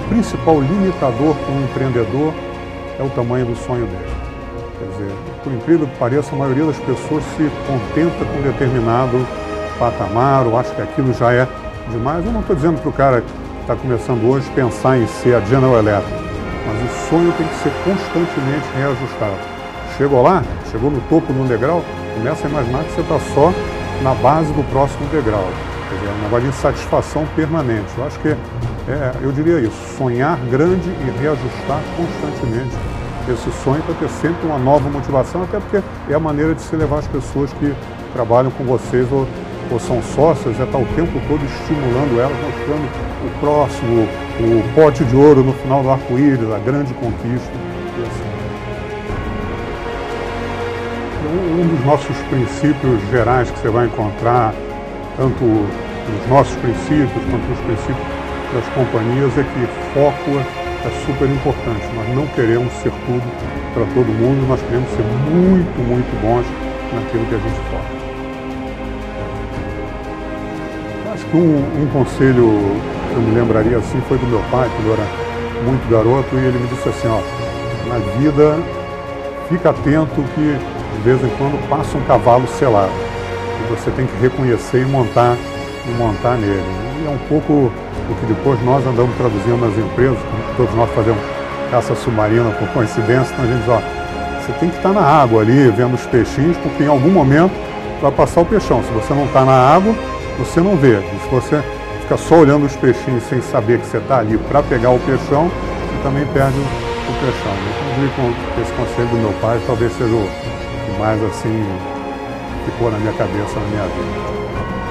principal limitador para um empreendedor é o tamanho do sonho dele. Quer dizer, por incrível que pareça, a maioria das pessoas se contenta com determinado patamar ou acha que aquilo já é demais. Eu não estou dizendo para o cara que está começando hoje pensar em ser a General Electric, mas o sonho tem que ser constantemente reajustado. Chegou lá, chegou no topo de um degrau, começa a imaginar que você está só na base do próximo degrau. Quer dizer, é uma insatisfação permanente. Eu acho que, é, eu diria isso, sonhar grande e reajustar constantemente esse sonho para ter sempre uma nova motivação, até porque é a maneira de se levar as pessoas que trabalham com vocês ou, ou são sócias, é estar o tempo todo estimulando elas, mostrando o próximo, o pote de ouro no final do arco-íris, a grande conquista. Assim. Um dos nossos princípios gerais que você vai encontrar, tanto nos nossos princípios quanto nos princípios das companhias, é que foco é super importante. Nós não queremos ser tudo para todo mundo, nós queremos ser muito, muito bons naquilo que a gente foca. Acho que um, um conselho que eu me lembraria assim foi do meu pai, quando eu era muito garoto, e ele me disse assim, ó, na vida fica atento que de vez em quando passa um cavalo selado. E você tem que reconhecer e montar, e montar nele. E é um pouco o que depois nós andamos traduzindo nas empresas, todos nós fazemos caça submarina por coincidência, então a gente diz, ó, você tem que estar na água ali, vendo os peixinhos, porque em algum momento vai passar o peixão. Se você não está na água, você não vê. Se você fica só olhando os peixinhos sem saber que você está ali para pegar o peixão, você também perde o peixão. Então, esse conselho do meu pai, talvez seja o que mais assim ficou na minha cabeça, na minha vida.